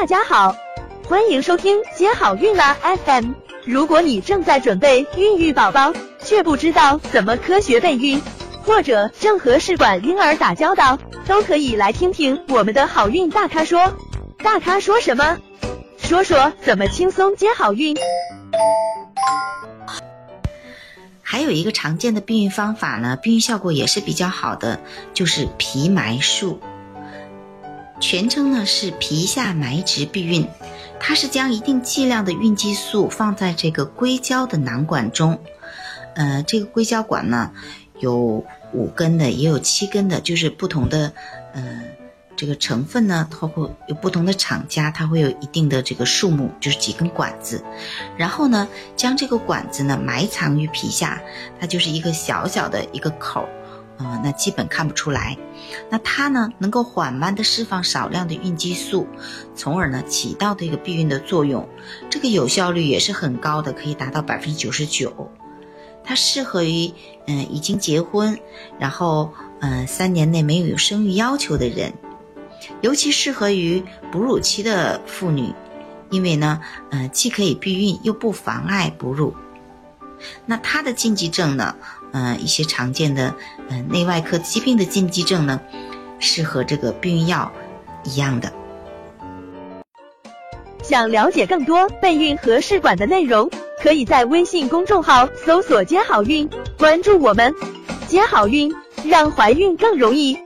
大家好，欢迎收听接好运啦 FM。如果你正在准备孕育宝宝，却不知道怎么科学备孕，或者正和试管婴儿打交道，都可以来听听我们的好运大咖说。大咖说什么？说说怎么轻松接好运。还有一个常见的避孕方法呢，避孕效果也是比较好的，就是皮埋术。全称呢是皮下埋植避孕，它是将一定剂量的孕激素放在这个硅胶的囊管中，呃，这个硅胶管呢有五根的，也有七根的，就是不同的，呃。这个成分呢，它会有不同的厂家，它会有一定的这个数目，就是几根管子，然后呢，将这个管子呢埋藏于皮下，它就是一个小小的一个口儿，嗯，那基本看不出来。那它呢，能够缓慢的释放少量的孕激素，从而呢起到这个避孕的作用。这个有效率也是很高的，可以达到百分之九十九。它适合于嗯已经结婚，然后嗯三年内没有生育要求的人。尤其适合于哺乳期的妇女，因为呢，呃，既可以避孕，又不妨碍哺乳。那它的禁忌症呢，嗯，一些常见的，嗯，内外科疾病的禁忌症呢，是和这个避孕药一样的。想了解更多备孕和试管的内容，可以在微信公众号搜索“接好运”，关注我们，接好运，让怀孕更容易。